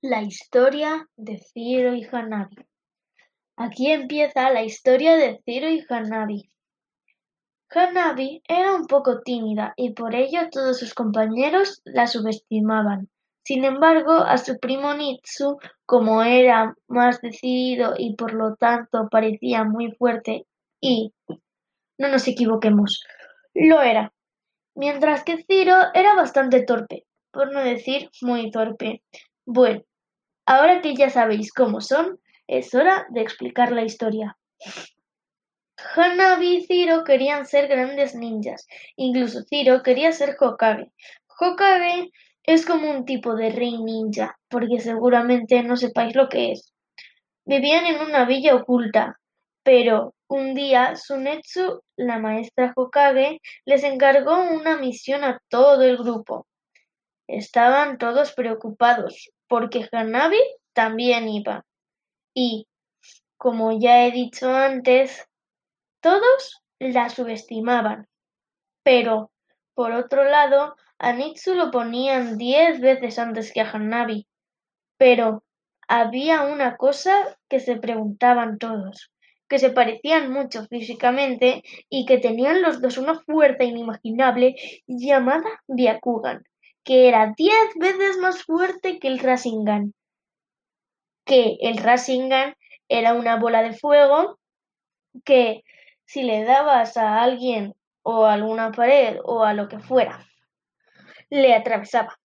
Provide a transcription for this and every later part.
La historia de Ciro y Hanabi. Aquí empieza la historia de Ciro y Hanabi. Hanabi era un poco tímida y por ello todos sus compañeros la subestimaban. Sin embargo, a su primo Nitsu, como era más decidido y por lo tanto parecía muy fuerte y, no nos equivoquemos, lo era. Mientras que Ciro era bastante torpe, por no decir muy torpe. Bueno, ahora que ya sabéis cómo son, es hora de explicar la historia. Hanabi y Ciro querían ser grandes ninjas, incluso Ciro quería ser Hokage. Hokage es como un tipo de rey ninja, porque seguramente no sepáis lo que es. Vivían en una villa oculta, pero un día Tsunetsu, la maestra Hokage, les encargó una misión a todo el grupo. Estaban todos preocupados, porque Hanabi también iba. Y, como ya he dicho antes, todos la subestimaban. Pero, por otro lado, a Nitsu lo ponían diez veces antes que a Hanabi. Pero había una cosa que se preguntaban todos, que se parecían mucho físicamente y que tenían los dos una fuerza inimaginable llamada Byakugan, que era diez veces más fuerte que el Rasengan. Que el Rasengan era una bola de fuego que si le dabas a alguien o a alguna pared o a lo que fuera, le atravesaba.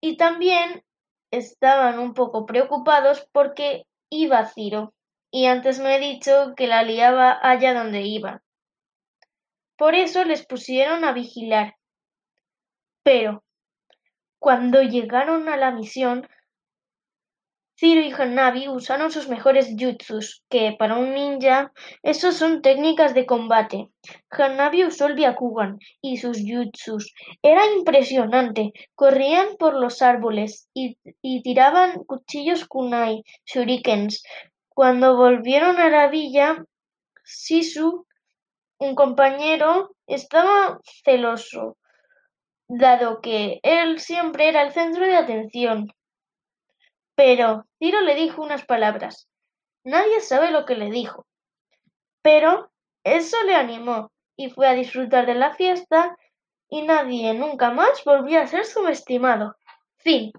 Y también estaban un poco preocupados porque iba Ciro, y antes me he dicho que la liaba allá donde iba. Por eso les pusieron a vigilar. Pero, cuando llegaron a la misión, Ciro y Hanabi usaron sus mejores jutsus, que para un ninja esos son técnicas de combate. Hanabi usó el Byakugan y sus jutsus. Era impresionante. Corrían por los árboles y, y tiraban cuchillos kunai, shurikens. Cuando volvieron a la villa, Sisu, un compañero, estaba celoso, dado que él siempre era el centro de atención. Pero Ciro le dijo unas palabras. Nadie sabe lo que le dijo. Pero eso le animó y fue a disfrutar de la fiesta y nadie nunca más volvió a ser subestimado. Fin.